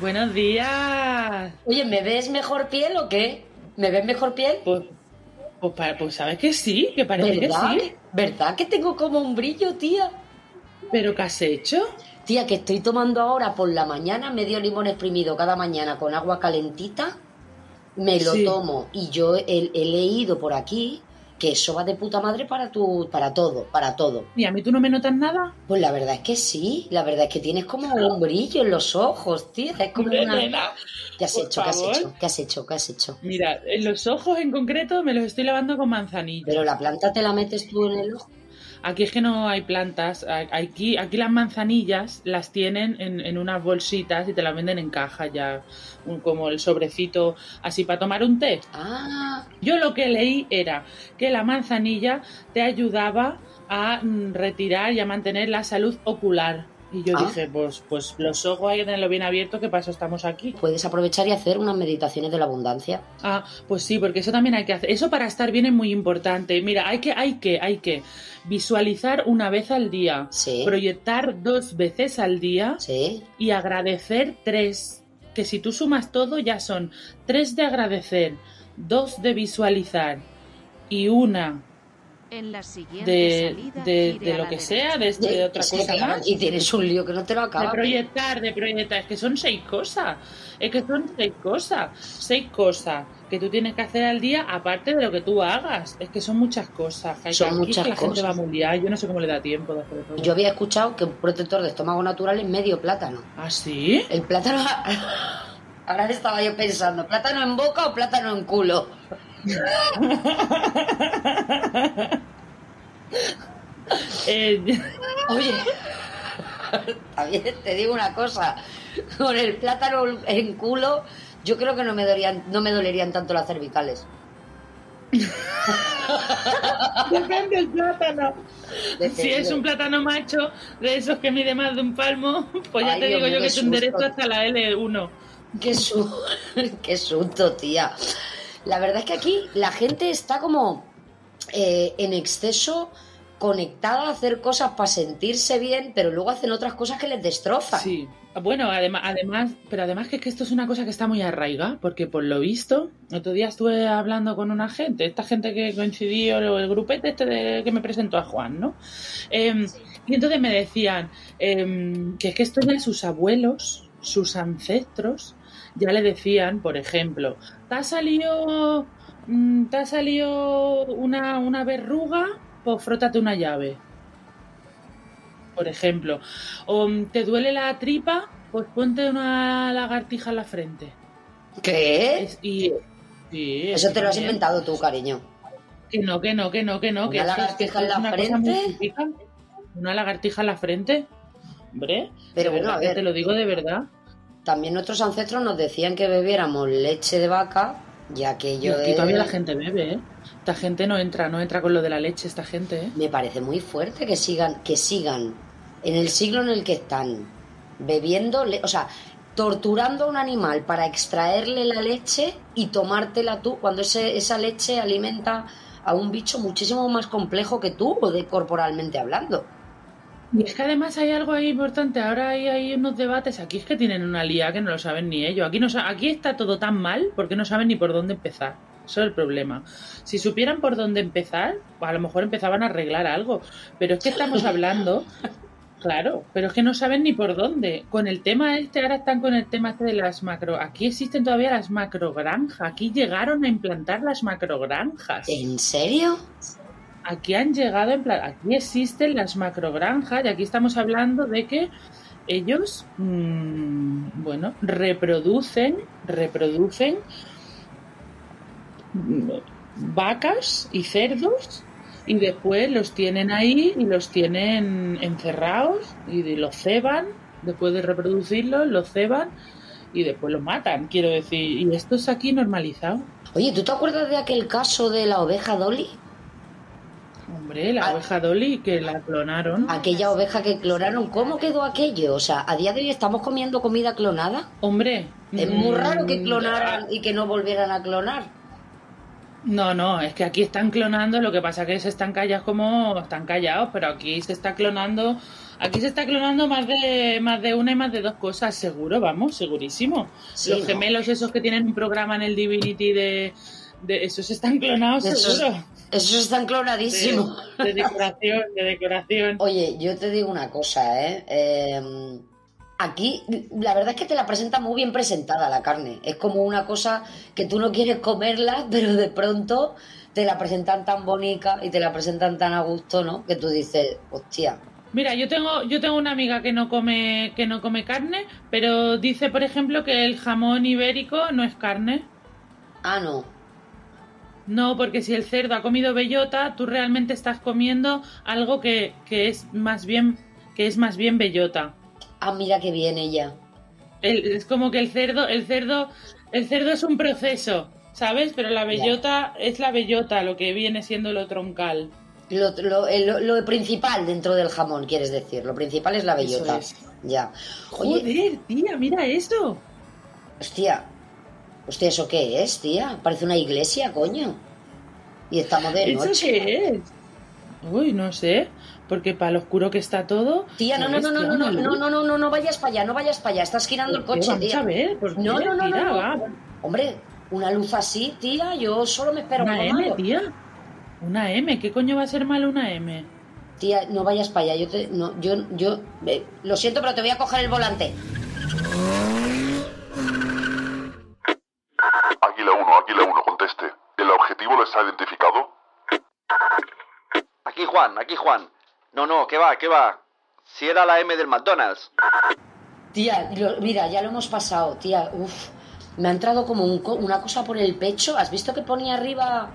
Buenos días. Oye, ¿me ves mejor piel o qué? ¿Me ves mejor piel? Pues, pues, pues sabes que sí, que parece ¿Verdad? que sí. ¿Verdad que tengo como un brillo, tía? ¿Pero qué has hecho? Tía, que estoy tomando ahora por la mañana medio limón exprimido cada mañana con agua calentita. Me lo Sí. tomo y yo he, he leído por aquí que eso va de puta madre para tu, para todo, para todo. ¿Y a mí tú no me notas nada? Pues la verdad es que sí, la verdad es que tienes como un brillo en los ojos, tía. Es como una... nena, ¿Qué has por hecho? ¿Qué has hecho? ¿Qué has hecho? ¿Qué has hecho? Mira, en los ojos en concreto me los estoy lavando con manzanilla. Pero la planta te la metes tú en el ojo. Aquí es que no hay plantas. Aquí, aquí las manzanillas las tienen en, en unas bolsitas y te las venden en caja ya, un- como el sobrecito así para tomar un té. Ah, Yo lo que leí era que la manzanilla te ayudaba a mm, retirar y a mantener la salud ocular. Y yo Ah. dije, pues, pues los ojos hay que tenerlo bien abierto, ¿qué pasa? Estamos aquí. puedes aprovechar y hacer unas meditaciones de la abundancia. Ah, pues sí, porque eso también hay que hacer. Eso para estar bien es muy importante. Mira, hay que, hay que, hay que visualizar una vez al día, Sí. proyectar dos veces al día Sí. y agradecer tres. Que si tú sumas todo ya son tres de agradecer, dos de visualizar y una En la siguiente de, salida, de, de lo que sea, de, de otra cosa más. Y tienes un lío que no te lo De acabas. proyectar, de proyectar, es que son seis cosas, es que son seis cosas, seis cosas que tú tienes que hacer al día aparte de lo que tú hagas, es que son muchas cosas, que Son muchas que la gente cosas. va muy liada, yo no sé cómo le da tiempo de hacer todo. Yo había escuchado que un protector de estómago natural es medio plátano. ¿Ah, sí? El plátano. Ahora estaba yo pensando, ¿plátano en boca o plátano en culo? Eh, Oye, también te digo una cosa, con el plátano en culo, yo creo que no me dolerían, no me dolerían tanto las cervicales. depende del plátano. Si es un plátano macho, de esos que mide más de un palmo, pues ya Ay, te Dios digo mío, yo que te enderezo susto. hasta la L1. Qué, su... Qué susto, tía. La verdad es que aquí la gente está como eh, en exceso conectada a hacer cosas para sentirse bien, pero luego hacen otras cosas que les destrozan. Sí, bueno, además, además, pero además que, que esto es una cosa que está muy arraigada, porque por lo visto, otro día estuve hablando con una gente, esta gente que coincidió, el grupete este de, que me presentó a Juan, ¿no? Em, y entonces me decían em, que es que esto ya sus abuelos, sus ancestros, ya le decían, por ejemplo, ¿te ha salido, mm, te ha salido una, una verruga? Pues frótate una llave por ejemplo. O mm, te duele la tripa, pues ponte una lagartija en la frente. ¿Qué? Es- y, sí, Eso te lo has inventado tú, cariño. Que no, que no, que no, que no. ¿Una que esto es- que lagartija en la frente? Una lagartija en la frente. Hombre, Pero bueno, a ver. te lo digo de verdad. También nuestros ancestros nos decían que bebiéramos leche de vaca, ya que Y yo aquí todavía la gente bebe, ¿eh? Esta gente no entra, no entra con lo de la leche, esta gente, ¿eh? me parece muy fuerte que sigan, que sigan en el siglo en el que están bebiendo, le- o sea, torturando a un animal para extraerle la leche y tomártela tú, cuando ese- esa leche alimenta a un bicho muchísimo más complejo que tú, o de corporalmente hablando. Y es que además hay algo ahí importante. Ahora hay, hay unos debates. Aquí es que tienen una lía que no lo saben ni ellos. Aquí, no, aquí está todo tan mal porque no saben ni por dónde empezar. Eso es el problema. Si supieran por dónde empezar, pues a lo mejor empezaban a arreglar algo. Pero es que estamos hablando. Claro, pero es que no saben ni por dónde. Con el tema este, ahora están con el tema este de las macro. Aquí existen todavía las macrogranjas. Aquí llegaron a implantar las macrogranjas. ¿En serio? Aquí han llegado en plan, aquí existen las macrogranjas y aquí estamos hablando de que ellos, mm, bueno, reproducen, reproducen mm, vacas y cerdos y después los tienen ahí y los tienen encerrados y los ceban, después de reproducirlos, los ceban y después los matan, quiero decir, y esto es aquí normalizado. Oye, ¿tú te acuerdas de aquel caso de la oveja Dolly? Hombre, la Ah. oveja Dolly que la clonaron. Aquella oveja que clonaron, ¿cómo quedó aquello? O sea, a día de hoy estamos comiendo comida clonada. Hombre, Es muy mm, raro que clonaran y que no volvieran a clonar. No, no, es que aquí están clonando, lo que pasa que se están callados como están callados, pero aquí se está clonando, aquí se está clonando más de más de una y más de dos cosas, seguro, vamos, segurísimo. Sí, Los ¿no? gemelos esos que tienen un programa en el Divinity de, de esos están clonados, Esos- seguro. Esos están clonadísimos. De, de decoración, de decoración. Oye, yo te digo una cosa, ¿eh? Eh, Aquí, la verdad es que te la presenta muy bien presentada la carne. Es como una cosa que tú no quieres comerla, pero de pronto te la presentan tan bonita y te la presentan tan a gusto, ¿no? Que tú dices, hostia, Mira, yo tengo, yo tengo una amiga que no come, que no come carne, pero dice, por ejemplo, que el jamón ibérico no es carne. ah, no. No, porque si el cerdo ha comido bellota, tú realmente estás comiendo algo que, que es más bien, que es más bien bellota. Ah, mira que bien ella. El- es como que el cerdo, el cerdo, el cerdo es un proceso, ¿sabes? Pero la bellota es la bellota, lo que viene siendo lo troncal. Lo, lo- lo- lo principal dentro del jamón, quieres decir. Lo principal es la bellota. es. Ya. Oye, Joder, tía, mira eso. hostia. Hostia, ¿eso qué es, tía? Parece una iglesia, coño. Y estamos de ¿Eso noche. qué es? Uy, no sé, porque para lo oscuro que está todo. Tía, no, no, no, no, no, no, no, no, no, no, no vayas para allá, no vayas para allá, estás girando el coche, Vamos tía. a ver, pues No, no, no. Hombre, una luz así, tía, yo solo me espero Una M, tía. Una M, ¿qué coño va a ser malo una M? Tía, no vayas para allá, yo te, no, yo, yo, eh, lo siento, pero te voy a coger el volante. Ha identificado? Aquí Juan, aquí Juan. No, no, ¿qué va, qué va? Si era la M del McDonald's. Tía, lo- mira, ya lo hemos pasado, tía, uff. Me ha entrado como un co- una cosa por el pecho. ¿Has visto que ponía arriba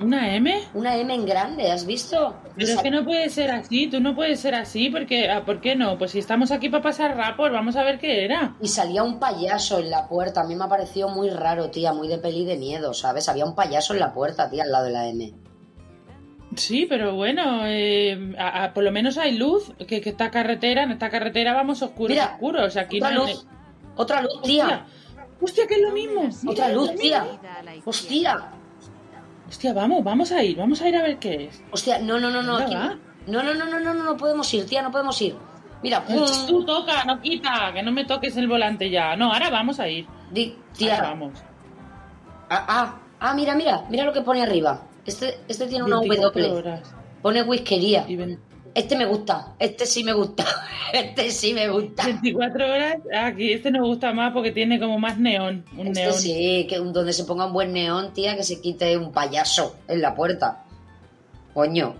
¿Una M? una M en grande? ¿Has visto? Pero es que no puede ser así, tú no puedes ser así, porque ah, ¿por qué no? Pues si estamos aquí para pasar rapor, vamos a ver qué era. Y salía un payaso en la puerta. A mí me ha parecido muy raro, tía, muy de peli de miedo, ¿sabes? Había un payaso en la puerta, tía, al lado de la M. Sí, pero bueno, eh, a- a- por lo menos hay luz, que, que esta carretera, en esta carretera vamos oscuros, Mira, oscuros. Aquí Otra no hay- luz. Otra luz, tía. hostia, que es lo mismo. Otra luz, tía. Hostia. Hostia, vamos, vamos a ir, vamos a ir a ver qué es. Hostia, no, no, no, no. Aquí-. No, no, no, no, no, no, no podemos ir, tía, no podemos ir. Mira, pum. Tú toca, no quita, que no me toques el volante ya. No, ahora vamos a ir. Di- Ahora tía. vamos. Ah, ah, ah, mira, mira, mira lo que pone arriba. Este, este tiene una 24 W. horas. Pone whiskería. Y ven- Este me gusta, este sí me gusta. Este sí me gusta. 24 horas, aquí este nos gusta más porque tiene como más neón. Un Este neón. sí, que donde se ponga un buen neón, tía, que se quite un payaso en la puerta. Coño.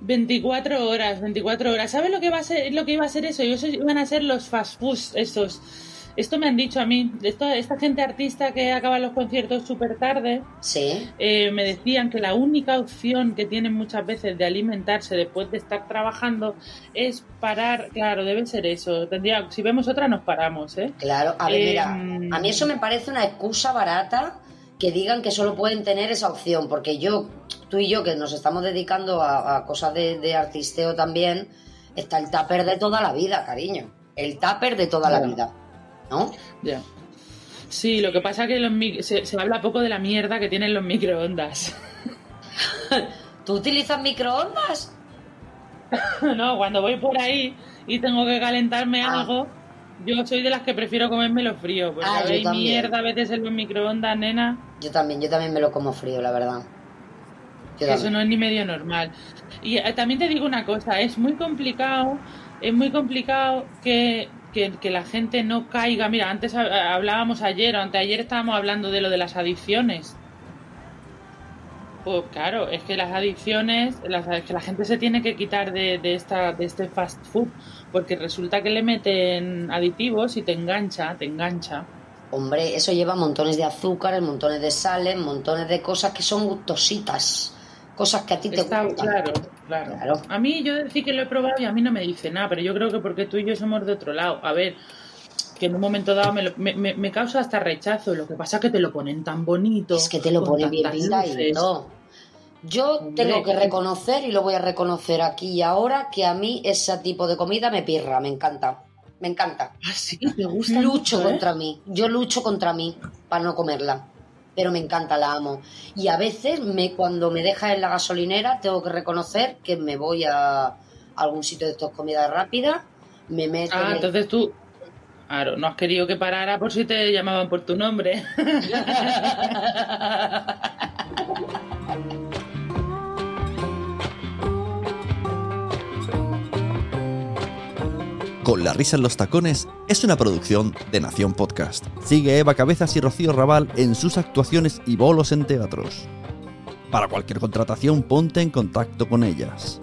24 horas, 24 horas. ¿Sabes lo que va a ser, lo que iba a ser eso? Iban a ser los fast foods, esos. Esto me han dicho a mí. Esto, esta gente artista que acaba los conciertos súper tarde, Sí. eh, me decían que la única opción que tienen muchas veces de alimentarse después de estar trabajando es parar. Claro, debe ser eso. Tendría, si vemos otra, nos paramos, ¿eh? Claro, a ver, Eh, mira, mm. a mí eso me parece una excusa barata que digan que solo pueden tener esa opción, porque yo, tú y yo, que nos estamos dedicando a, a cosas de, de artisteo también, está el tupper de toda la vida, cariño. El tupper de toda la vida, ¿no? Ya. Sí, lo que pasa es que los se, se habla poco de la mierda que tienen los microondas. ¿Tú utilizas microondas? no, cuando voy por ahí y tengo que calentarme Ah. algo, yo soy de las que prefiero comérmelo frío, porque Ah, hay mierda a veces en los microondas, nena, Yo también, yo también me lo como frío, la verdad. Yo eso también. no es ni medio normal. Y eh, también te digo una cosa, es muy complicado, es muy complicado que, que, que la gente no caiga. Mira, antes ha- hablábamos ayer o anteayer estábamos hablando de lo de las adicciones. Pues claro, es que las adicciones, es que la gente se tiene que quitar de, de, esta, de este fast food, porque resulta que le meten aditivos y te engancha, te engancha. Hombre, eso lleva montones de azúcares, montones de sales, montones de cosas que son gustositas. Cosas que a ti te gustan. claro, claro, Claro. A mí yo decir que lo he probado y a mí no me dice nada, pero yo creo que porque tú y yo somos de otro lado. A ver, que en un momento dado me, lo- me, me- me causa hasta rechazo. Lo que pasa es que te lo ponen tan bonito. Es que te lo con pone bien tantas pintadito. luces. Yo Hombre, tengo que reconocer, y lo voy a reconocer aquí y ahora, que a mí ese tipo de comida me pirra, me encanta. Me encanta. Ah, sí, te gusta. Lucho mucho, ¿eh? contra mí. Yo lucho contra mí para no comerla. Pero me encanta, la amo. Y a veces, me, cuando me deja en la gasolinera, tengo que reconocer que me voy a algún sitio de estos comidas rápidas, me meto... Ah, en el- entonces tú. Claro, no has querido que parara por si te llamaban por tu nombre. Con la risa en los tacones es una producción de Nación Podcast. Sigue Eva Cabezas y Rocío Raval en sus actuaciones y bolos en teatros. Para cualquier contratación ponte en contacto con ellas.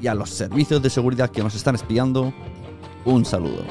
Y a los servicios de seguridad que nos están espiando, un saludo.